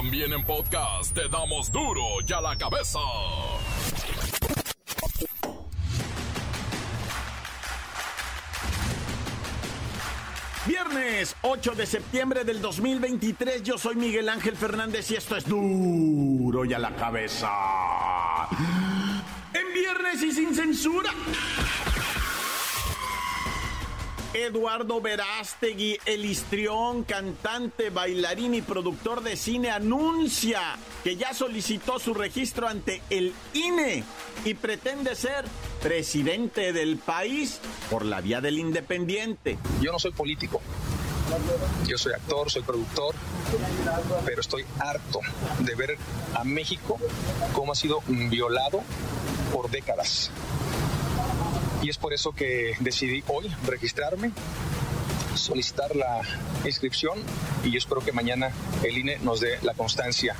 También en podcast te damos duro y a la cabeza. Viernes 8 de septiembre del 2023, yo soy Miguel Ángel Fernández y esto es duro y a la cabeza. En viernes y sin censura. Eduardo Verástegui, el histrión, cantante, bailarín y productor de cine, anuncia que ya solicitó su registro ante el INE y pretende ser presidente del país por la vía del independiente. Yo no soy político. Yo soy actor, soy productor, pero estoy harto de ver a México como ha sido violado por décadas. Y es por eso que decidí hoy registrarme, solicitar la inscripción y yo espero que mañana el INE nos dé la constancia.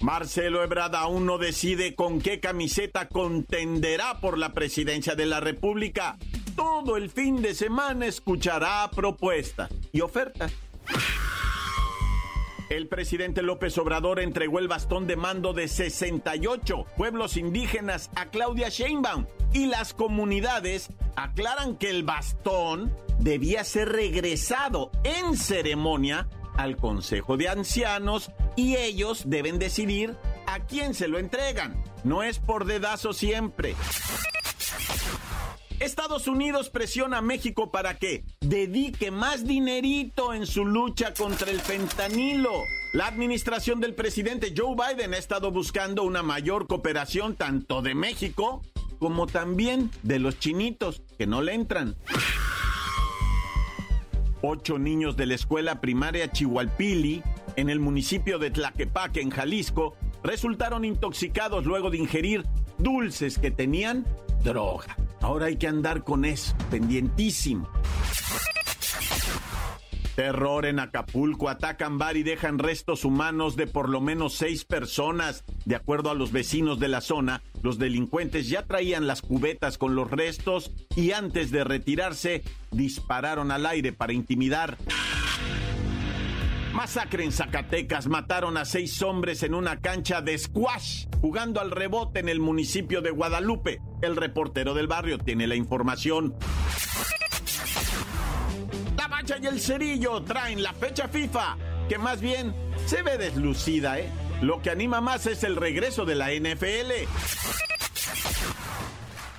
Marcelo Ebrard aún no decide con qué camiseta contenderá por la presidencia de la República. Todo el fin de semana escuchará propuestas y ofertas. El presidente López Obrador entregó el bastón de mando de 68 pueblos indígenas a Claudia Sheinbaum y las comunidades aclaran que el bastón debía ser regresado en ceremonia al Consejo de Ancianos y ellos deben decidir a quién se lo entregan. No es por dedazo siempre. Estados Unidos presiona a México para que dedique más dinerito en su lucha contra el fentanilo. La administración del presidente Joe Biden ha estado buscando una mayor cooperación tanto de México como también de los chinitos que no le entran. Ocho niños de la escuela primaria Chihualpili, en el municipio de Tlaquepaque, en Jalisco, resultaron intoxicados luego de ingerir dulces que tenían droga. Ahora hay que andar con eso, pendientísimo. Terror en Acapulco. Atacan bar y dejan restos humanos de por lo menos seis personas. De acuerdo a los vecinos de la zona, los delincuentes ya traían las cubetas con los restos y antes de retirarse dispararon al aire para intimidar. Masacre en Zacatecas. Mataron a seis hombres en una cancha de squash jugando al rebote en el municipio de Guadalupe. El reportero del barrio tiene la información. La Bacha y el Cerillo traen la fecha FIFA, que más bien se ve deslucida, ¿eh? Lo que anima más es el regreso de la NFL.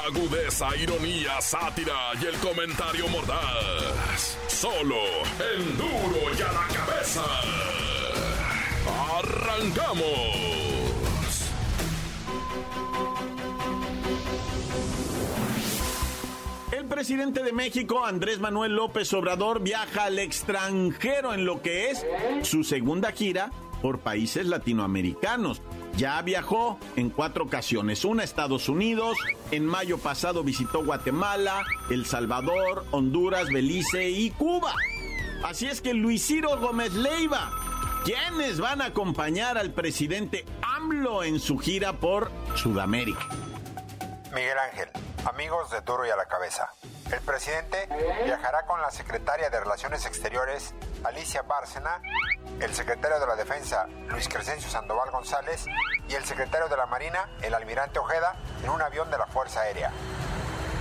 Agudeza, ironía, sátira y el comentario mordaz. Solo el duro y a la cabeza. ¡Arrancamos! El presidente de México, Andrés Manuel López Obrador, viaja al extranjero en lo que es su segunda gira por países latinoamericanos. Ya viajó en cuatro ocasiones, una a Estados Unidos, en mayo pasado visitó Guatemala, El Salvador, Honduras, Belice y Cuba. Así es que Luis Ciro Gómez Leiva, ¿quiénes van a acompañar al presidente AMLO en su gira por Sudamérica? Miguel Ángel, amigos de Duro y a la Cabeza. El presidente viajará con la secretaria de Relaciones Exteriores, Alicia Bárcena, el secretario de la Defensa, Luis Crescencio Sandoval González, y el secretario de la Marina, el almirante Ojeda, en un avión de la Fuerza Aérea.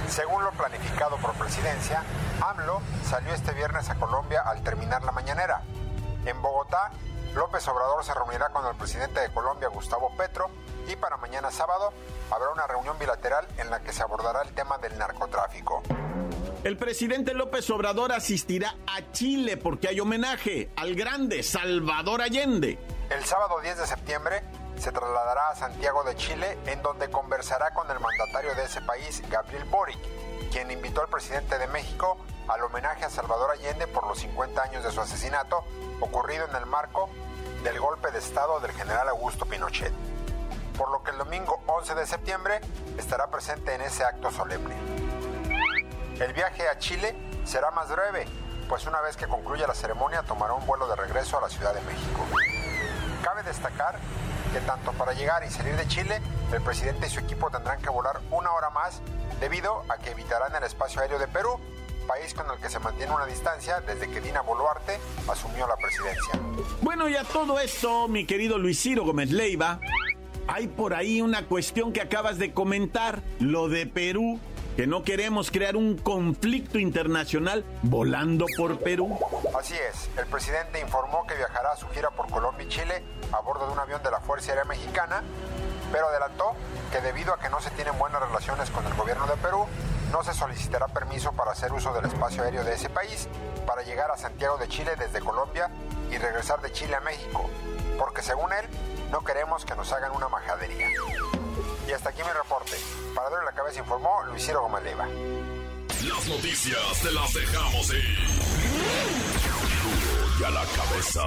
Según lo planificado por presidencia, AMLO salió este viernes a Colombia al terminar la mañanera. En Bogotá, López Obrador se reunirá con el presidente de Colombia, Gustavo Petro, y para mañana sábado habrá una reunión bilateral en la que se abordará el tema del narcotráfico. El presidente López Obrador asistirá a Chile porque hay homenaje al grande Salvador Allende. El sábado 10 de septiembre se trasladará a Santiago de Chile en donde conversará con el mandatario de ese país, Gabriel Boric, quien invitó al presidente de México al homenaje a Salvador Allende por los 50 años de su asesinato ocurrido en el marco del golpe de Estado del general Augusto Pinochet. Por lo que el domingo 11 de septiembre estará presente en ese acto solemne. El viaje a Chile será más breve, pues una vez que concluya la ceremonia tomará un vuelo de regreso a la Ciudad de México. Cabe destacar que tanto para llegar y salir de Chile, el presidente y su equipo tendrán que volar una hora más debido a que evitarán el espacio aéreo de Perú, país con el que se mantiene una distancia desde que Dina Boluarte asumió la presidencia. Bueno, y a todo esto, mi querido Luis Ciro Gómez Leiva, hay por ahí una cuestión que acabas de comentar, lo de Perú que no queremos crear un conflicto internacional volando por Perú. Así es, el presidente informó que viajará a su gira por Colombia y Chile a bordo de un avión de la Fuerza Aérea Mexicana, pero adelantó que debido a que no se tienen buenas relaciones con el gobierno de Perú, no se solicitará permiso para hacer uso del espacio aéreo de ese país para llegar a Santiago de Chile desde Colombia y regresar de Chile a México, porque según él, no queremos que nos hagan una majadería. Y hasta aquí mi reporte. Para darle la cabeza informó Luis Ciro Gómez Leiva. Las noticias te las dejamos ir. Y a la cabeza.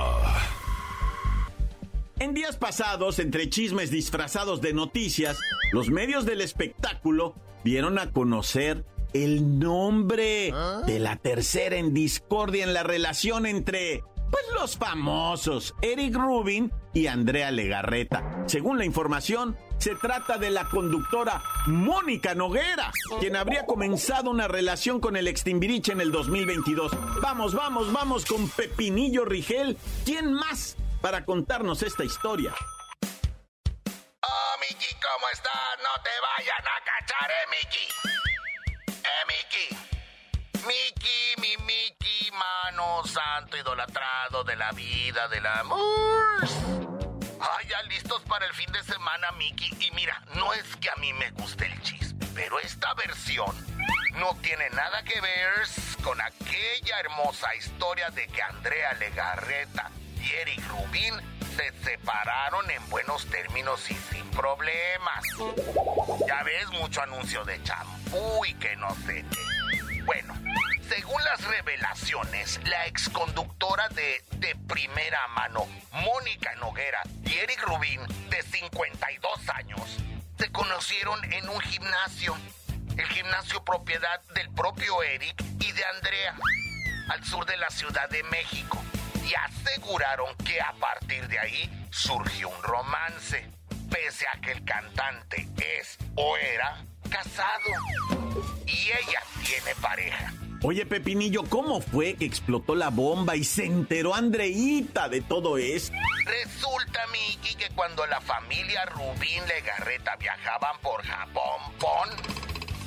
En días pasados, entre chismes disfrazados de noticias, los medios del espectáculo dieron a conocer el nombre de la tercera en discordia en la relación entre pues los famosos Eric Rubin y Andrea Legarreta. Según la información, se trata de la conductora Mónica Noguera, quien habría comenzado una relación con el extimbiriche en el 2022. Vamos, vamos, vamos con Pepinillo Rigel. ¿Quién más para contarnos esta historia? Oh, Miki, ¿cómo estás? No te vayan a cachar, eh, Miki. Eh, mi mano santo idolatrado de la vida, del amor. Ay, ya listos para el fin de semana, Mickey. Y mira, no es que a mí me guste el chisme, pero esta versión no tiene nada que ver con aquella hermosa historia de que Andrea Legarreta y Eric Rubin se separaron en buenos términos y sin problemas. Ya ves mucho anuncio de champú y que no sé qué. Bueno, según las revelaciones, la exconductora de De Primera Mano, Mónica Noguera, y Eric Rubin, de 52 años, se conocieron en un gimnasio. El gimnasio propiedad del propio Eric y de Andrea, al sur de la Ciudad de México. Y aseguraron que a partir de ahí surgió un romance, pese a que el cantante es o era casado. Y ella tiene pareja. Oye, Pepinillo, ¿cómo fue que explotó la bomba y se enteró Andreita de todo esto? Resulta, Miki, que cuando la familia Rubín Legarreta viajaban por Japón, Pon,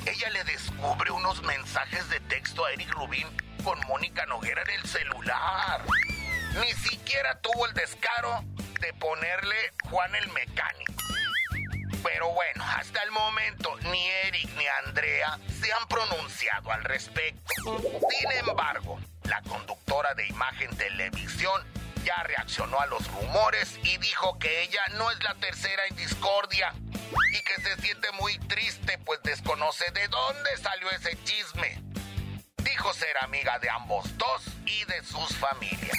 ella le descubre unos mensajes de texto a Eric Rubín con Mónica Noguera en el celular. Ni siquiera tuvo el descaro de ponerle Juan el mecánico. Pero bueno, hasta el momento ni Eric ni Andrea se han pronunciado al respecto. Sin embargo, la conductora de imagen televisión ya reaccionó a los rumores y dijo que ella no es la tercera en discordia y que se siente muy triste pues desconoce de dónde salió ese chisme Dijo ser amiga de ambos dos y de sus familias.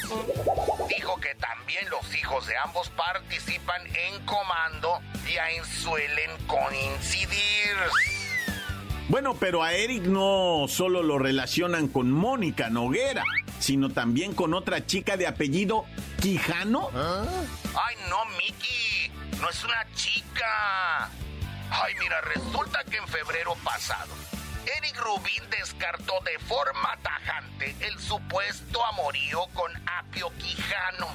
Dijo que también los hijos de ambos participan en comando y ahí suelen coincidir. Bueno, pero a Eric no solo lo relacionan con Mónica Noguera, sino también con otra chica de apellido Quijano. Ay, no, Miki, no es una chica. Ay, mira, resulta que en febrero pasado Eric Rubin descartó de forma tajante el supuesto amorío con Apio Quijano.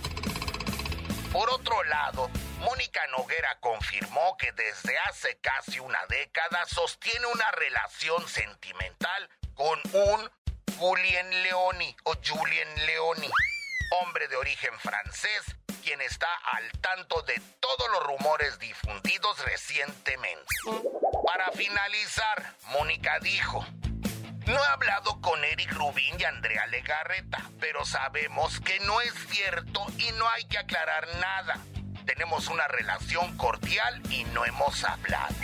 Por otro lado, Mónica Noguera confirmó que desde hace casi una década sostiene una relación sentimental con un Julien Leoni o Julien Leoni, hombre de origen francés, quien está al tanto de todos los rumores difundidos recientemente. Para finalizar, Mónica dijo, no he hablado con Eric Rubín y Andrea Legarreta, pero sabemos que no es cierto y no hay que aclarar nada. Tenemos una relación cordial y no hemos hablado.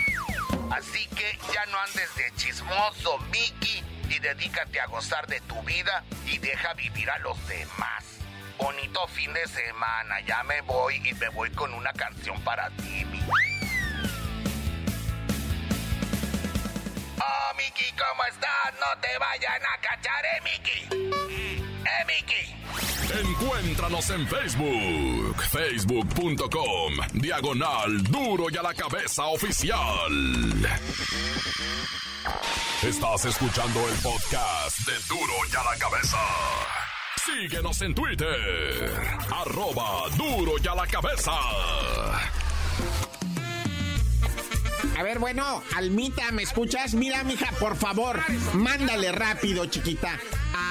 Así que ya no andes de chismoso, Mickey, y dedícate a gozar de tu vida y deja vivir a los demás. Bonito fin de semana, ya me voy y me voy con una canción para ti, Miki. Oh, Miki, ¿cómo estás? No te vayan a cachar, eh, Miki. Eh, Miki. Encuéntranos en Facebook, facebook.com, diagonal duro y a la cabeza oficial. Estás escuchando el podcast de duro y a la cabeza. Síguenos en Twitter, arroba duro y a la cabeza. A ver, bueno, Almita, ¿me escuchas? Mira, mija, por favor, mándale rápido, chiquita. A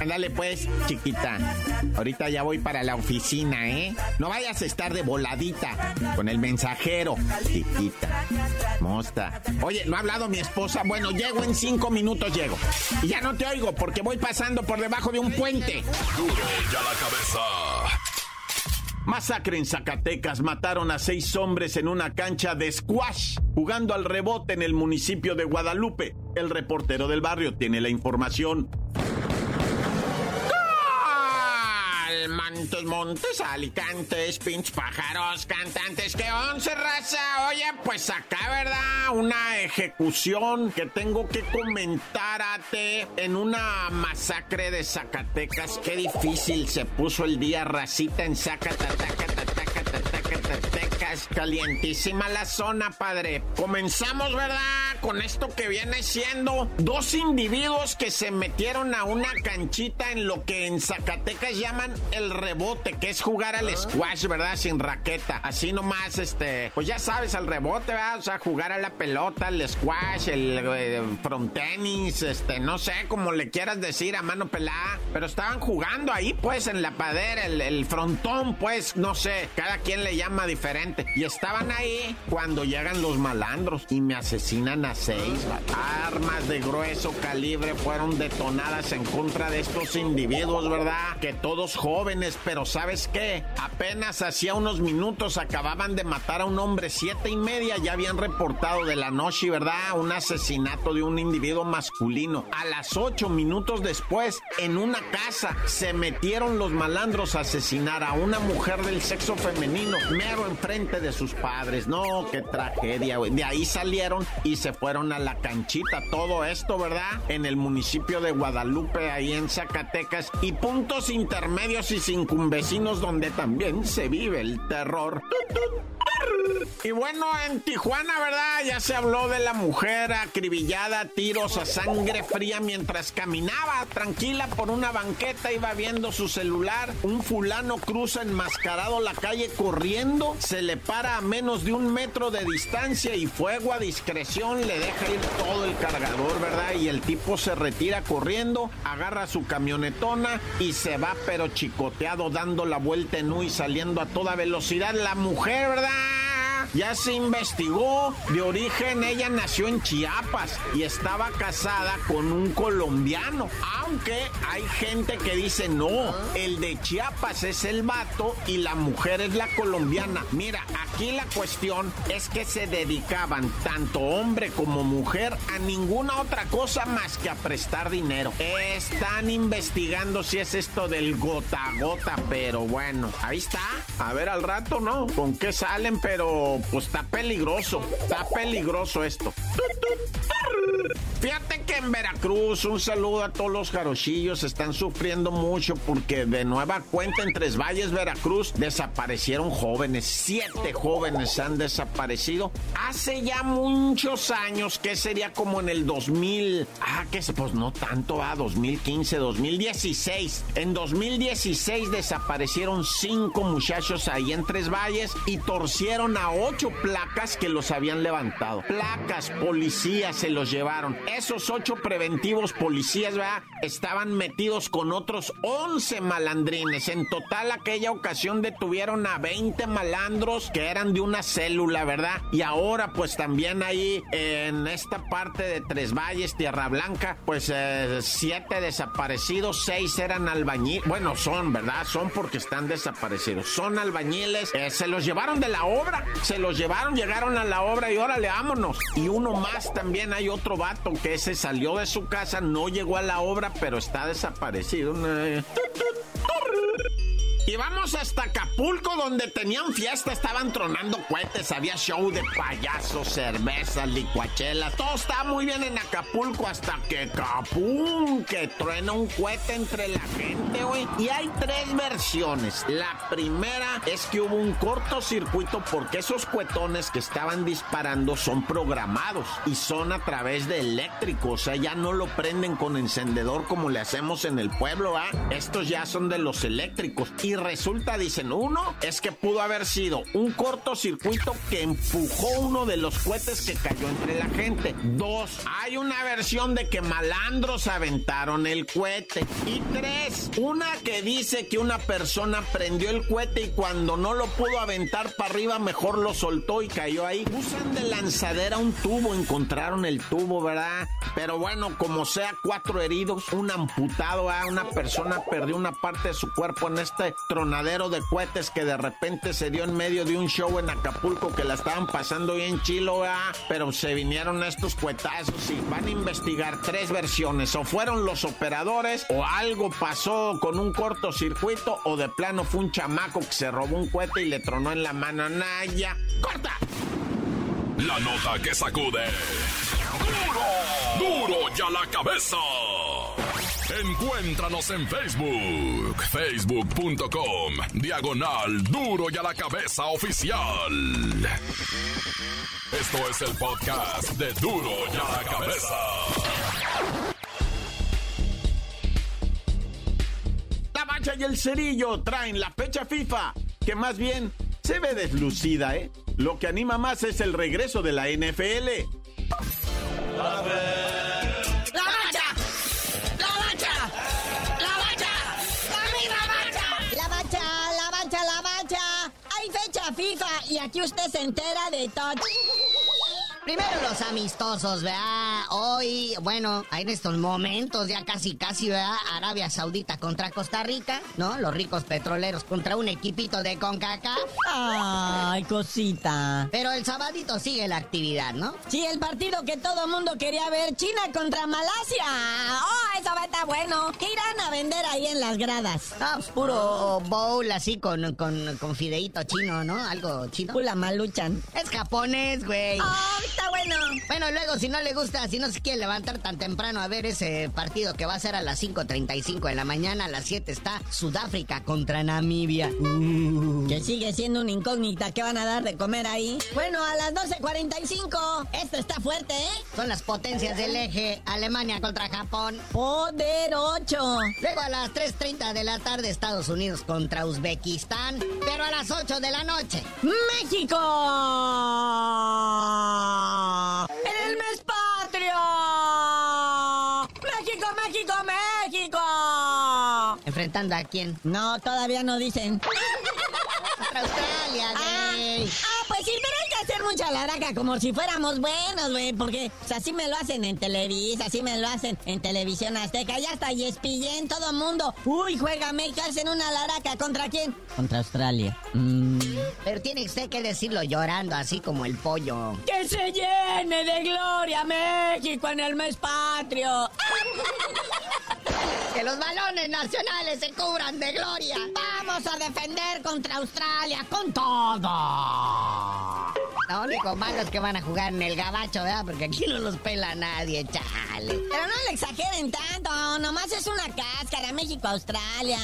Ándale pues, chiquita. Ahorita ya voy para la oficina, ¿eh? No vayas a estar de voladita con el mensajero. Chiquita. Mosta. Oye, ¿no ha hablado mi esposa? Bueno, llego en cinco minutos, llego. Y ya no te oigo porque voy pasando por debajo de un puente. Duro ya la cabeza. Masacre en Zacatecas. Mataron a seis hombres en una cancha de squash jugando al rebote en el municipio de Guadalupe. El reportero del barrio tiene la información. Montes, montes, alicantes, pinch pájaros, cantantes, que once raza. Oye, pues acá, ¿verdad? Una ejecución que tengo que comentarte en una masacre de Zacatecas. Qué difícil se puso el día racita en Zacatecas calientísima la zona, padre. Comenzamos, ¿verdad? Con esto que viene siendo dos individuos que se metieron a una canchita en lo que en Zacatecas llaman el rebote, que es jugar al squash, ¿verdad? Sin raqueta. Así nomás, este, pues ya sabes, al rebote, ¿verdad? O sea, jugar a la pelota, el squash, el, eh, front tenis, este, no sé cómo le quieras decir a mano pelada, pero estaban jugando ahí, pues, en la padera, el, el frontón, pues, no sé, cada quien le llama diferente. Y estaban ahí cuando llegan los malandros y me asesinan a seis. Armas de grueso calibre fueron detonadas en contra de estos individuos, ¿verdad? Que todos jóvenes, pero ¿sabes qué? Apenas hacía unos minutos acababan de matar a un hombre, siete y media ya habían reportado de la noche, ¿verdad? Un asesinato de un individuo masculino. A las ocho minutos después, en una casa, se metieron los malandros a asesinar a una mujer del sexo femenino, mero enfrente de sus padres. No, qué tragedia. De ahí salieron y se fueron a la canchita. Todo esto, ¿verdad? En el municipio de Guadalupe, ahí en Zacatecas. Y puntos intermedios y circunvecinos donde también se vive el terror. Y bueno, en Tijuana, ¿verdad? Ya se habló de la mujer acribillada tiros a sangre fría mientras caminaba tranquila por una banqueta, iba viendo su celular. Un fulano cruza enmascarado la calle corriendo, se le para a menos de un metro de distancia y fuego a discreción le deja ir todo el cargador, ¿verdad? Y el tipo se retira corriendo, agarra su camionetona y se va pero chicoteado dando la vuelta en U y saliendo a toda velocidad. La mujer, ¿verdad? Ya se investigó. De origen ella nació en Chiapas y estaba casada con un colombiano. Aunque hay gente que dice no, el de Chiapas es el vato y la mujer es la colombiana. Mira, aquí la cuestión es que se dedicaban tanto hombre como mujer a ninguna otra cosa más que a prestar dinero. Están investigando si es esto del gota a gota, pero bueno, ahí está. A ver al rato, ¿no? ¿Con qué salen? Pero pues está peligroso, está peligroso esto. Fíjate que en Veracruz, un saludo a todos los jarochillos, están sufriendo mucho porque de nueva cuenta en Tres Valles, Veracruz, desaparecieron jóvenes. Siete jóvenes han desaparecido. Hace ya muchos años, que sería como en el 2000, ah, que pues no tanto, ah, 2015, 2016. En 2016 desaparecieron cinco muchachos ahí en Tres Valles y torcieron a ocho placas que los habían levantado. Placas, policías se los llevaron esos ocho preventivos policías, ¿verdad? Estaban metidos con otros 11 malandrines. En total, aquella ocasión detuvieron a 20 malandros que eran de una célula, ¿verdad? Y ahora, pues también ahí en esta parte de Tres Valles, Tierra Blanca, pues eh, siete desaparecidos, seis eran albañiles. Bueno, son, ¿verdad? Son porque están desaparecidos. Son albañiles. Eh, se los llevaron de la obra. Se los llevaron, llegaron a la obra y órale, vámonos. Y uno más también hay otro vato que ese salió de su casa, no llegó a la obra, pero está desaparecido. Y vamos hasta Acapulco, donde tenían fiesta, estaban tronando cohetes, había show de payasos, cervezas, licuachelas. Todo estaba muy bien en Acapulco hasta que capum, que truena un cohete entre la gente, güey. Y hay tres versiones. La primera es que hubo un cortocircuito porque esos cuetones que estaban disparando son programados y son a través de eléctrico. O sea, ya no lo prenden con encendedor como le hacemos en el pueblo, ¿ah? Estos ya son de los eléctricos. Resulta, dicen, uno es que pudo haber sido un cortocircuito que empujó uno de los cohetes que cayó entre la gente. Dos, hay una versión de que malandros aventaron el cohete. Y tres, una que dice que una persona prendió el cohete y cuando no lo pudo aventar para arriba, mejor lo soltó y cayó ahí. Usan de lanzadera un tubo, encontraron el tubo, ¿verdad? Pero bueno, como sea, cuatro heridos, un amputado, ¿ah? una persona perdió una parte de su cuerpo en este tronadero de cohetes que de repente se dio en medio de un show en Acapulco que la estaban pasando bien chilo, pero se vinieron estos cuetazos y van a investigar tres versiones. O fueron los operadores, o algo pasó con un cortocircuito, o de plano fue un chamaco que se robó un cohete y le tronó en la mano. Naya, ¡corta! La nota que sacude. ¡Duro! ¡Duro ya la cabeza! Encuéntranos en Facebook, facebook.com, diagonal duro y a la cabeza oficial. Esto es el podcast de duro y a la cabeza. La mancha y el cerillo traen la fecha FIFA, que más bien se ve deslucida, ¿eh? Lo que anima más es el regreso de la NFL. Y aquí usted se entera de todo. Primero los amistosos, ¿verdad? Hoy, bueno, en estos momentos ya casi, casi, ¿verdad? Arabia Saudita contra Costa Rica, ¿no? Los ricos petroleros contra un equipito de CONCACAF. Ay, cosita. Pero el sabadito sigue la actividad, ¿no? Sí, el partido que todo mundo quería ver, China contra Malasia. Oh, eso va a estar bueno. ¿Qué irán a vender ahí en las gradas? Ah, pues puro bowl así con, con, con fideíto chino, ¿no? Algo chino. Pula maluchan. Es japonés, güey. Oh, está bueno. Bueno, luego si no le gusta, si no se quiere levantar tan temprano a ver ese partido que va a ser a las 5.35 de la mañana, a las 7 está Sudáfrica contra Namibia. Uh. Que sigue siendo una incógnita. ¿Qué van a dar de comer ahí? Bueno, a las 12.45. Esto está fuerte, ¿eh? Son las potencias del eje. Alemania contra Japón. Poder 8. Luego a las 3.30 de la tarde Estados Unidos contra Uzbekistán. Pero a las 8 de la noche. ¡México! ¡En el mes patrio! ¡México, México, México! ¿Enfrentando a quién? No, todavía no dicen. Contra Australia, güey. Ah, ah, pues sí, pero hay que hacer mucha laraca como si fuéramos buenos, güey. Porque o sea, así me lo hacen en Televisa, así me lo hacen en Televisión Azteca. Ya está en todo mundo. Uy, juega México, hacen una laraca. ¿Contra quién? Contra Australia. Mm. Pero tiene usted que decirlo llorando, así como el pollo. ¡Que se llene de gloria México en el mes patrio! Que los balones nacionales se cubran de gloria. Vamos a defender contra Australia con todo. Lo único malo es que van a jugar en el gabacho, ¿verdad? Porque aquí no los pela nadie, chale. Pero no le exageren tanto, nomás es una cáscara, México-Australia.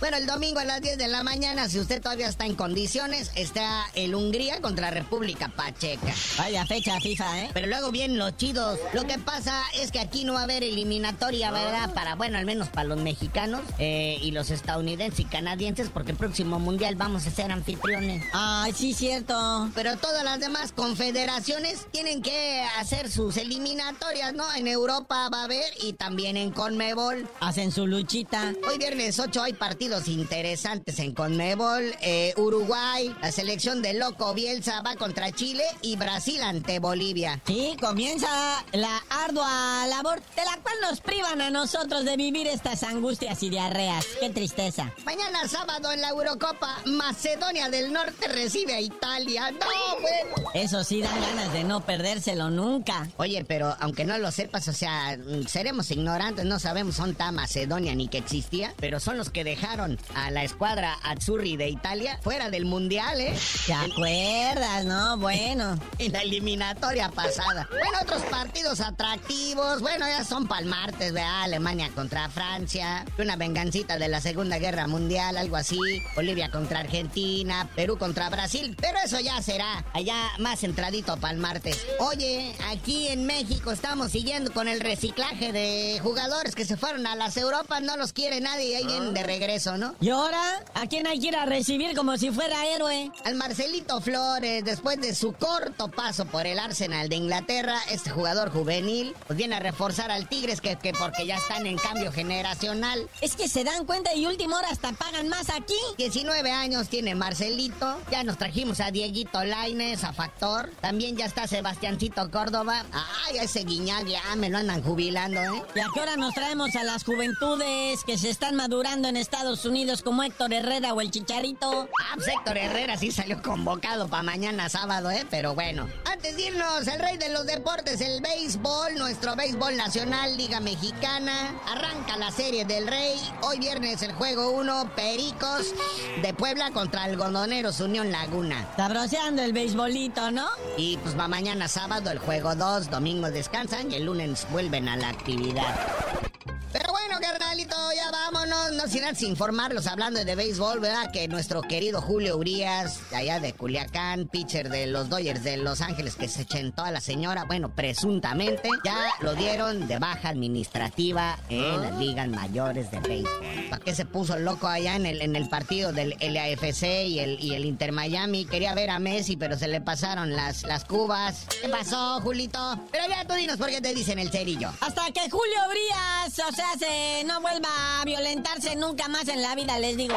Bueno, el domingo a las 10 de la mañana, si usted todavía está en condiciones, está el Hungría contra República Pacheca. Vaya fecha FIFA, ¿eh? Pero luego vienen los chidos. Lo que pasa es que aquí no va a haber eliminatoria, ¿verdad? Para, bueno, al menos para los mexicanos eh, y los estadounidenses y canadienses, porque el próximo mundial vamos a ser anfitriones. Ay, sí, cierto. Pero todas las las demás confederaciones tienen que hacer sus eliminatorias, ¿no? En Europa va a haber y también en Conmebol. Hacen su luchita. Hoy viernes 8 hay partidos interesantes en Conmebol. Eh, Uruguay, la selección de Loco Bielsa va contra Chile y Brasil ante Bolivia. Sí, comienza la ardua labor de la cual nos privan a nosotros de vivir estas angustias y diarreas. Qué tristeza. Mañana sábado en la Eurocopa, Macedonia del Norte recibe a Italia. No, bueno. Eso sí dan ganas de no perdérselo nunca. Oye, pero aunque no lo sepas, o sea, seremos ignorantes, no sabemos son ta Macedonia ni que existía, pero son los que dejaron a la escuadra Azzurri de Italia fuera del Mundial, ¿eh? ¿Te acuerdas, no? Bueno. En la eliminatoria pasada. Bueno, otros partidos atractivos, bueno, ya son para el martes, ¿verdad? Alemania contra Francia, una vengancita de la Segunda Guerra Mundial, algo así, Bolivia contra Argentina, Perú contra Brasil, pero eso ya será allá más entradito para el martes. Oye, aquí en México estamos siguiendo con el reciclaje de jugadores que se fueron a las Europas, no los quiere nadie y ahí vienen de regreso, ¿no? ¿Y ahora? ¿A quién hay que ir a recibir como si fuera héroe? Al Marcelito Flores, después de su corto paso por el Arsenal de Inglaterra, este jugador juvenil pues viene a reforzar al Tigres que, que porque ya están en cambio generacional. Es que se dan cuenta y última hora hasta pagan más aquí. 19 años tiene Marcelito, ya nos trajimos a Dieguito Laines, a Factor, también ya está Sebastiancito Córdoba. Ay, ese guiñac ya me lo andan jubilando, ¿eh? ¿Y a qué hora nos traemos a las juventudes que se están madurando en Estados Unidos como Héctor Herrera o el Chicharito? Ah, pues Héctor Herrera sí salió convocado para mañana sábado, ¿eh? Pero bueno. Antes de irnos, el rey de los deportes, el béisbol, nuestro béisbol nacional, Liga Mexicana. Arranca la serie del rey. Hoy viernes el juego 1, Pericos de Puebla contra Algodoneros Unión Laguna. Sabroseando el Y pues va mañana sábado el juego 2, domingo descansan y el lunes vuelven a la actividad. Pero bueno, carnalito, ya vámonos. No sin antes informarlos hablando de béisbol, ¿verdad? Que nuestro querido Julio Urias, allá de Culiacán, pitcher de los Dodgers de Los Ángeles, que se chentó a la señora, bueno, presuntamente, ya lo dieron de baja administrativa en las ligas mayores de béisbol. ¿Para qué se puso loco allá en el, en el partido del LAFC y el, y el Inter Miami? Quería ver a Messi, pero se le pasaron las, las cubas. ¿Qué pasó, Julito? Pero ya tú dinos por qué te dicen el cerillo. Hasta que Julio Urias, o sea, se no vuelva a violentarse nunca más en la vida, les digo.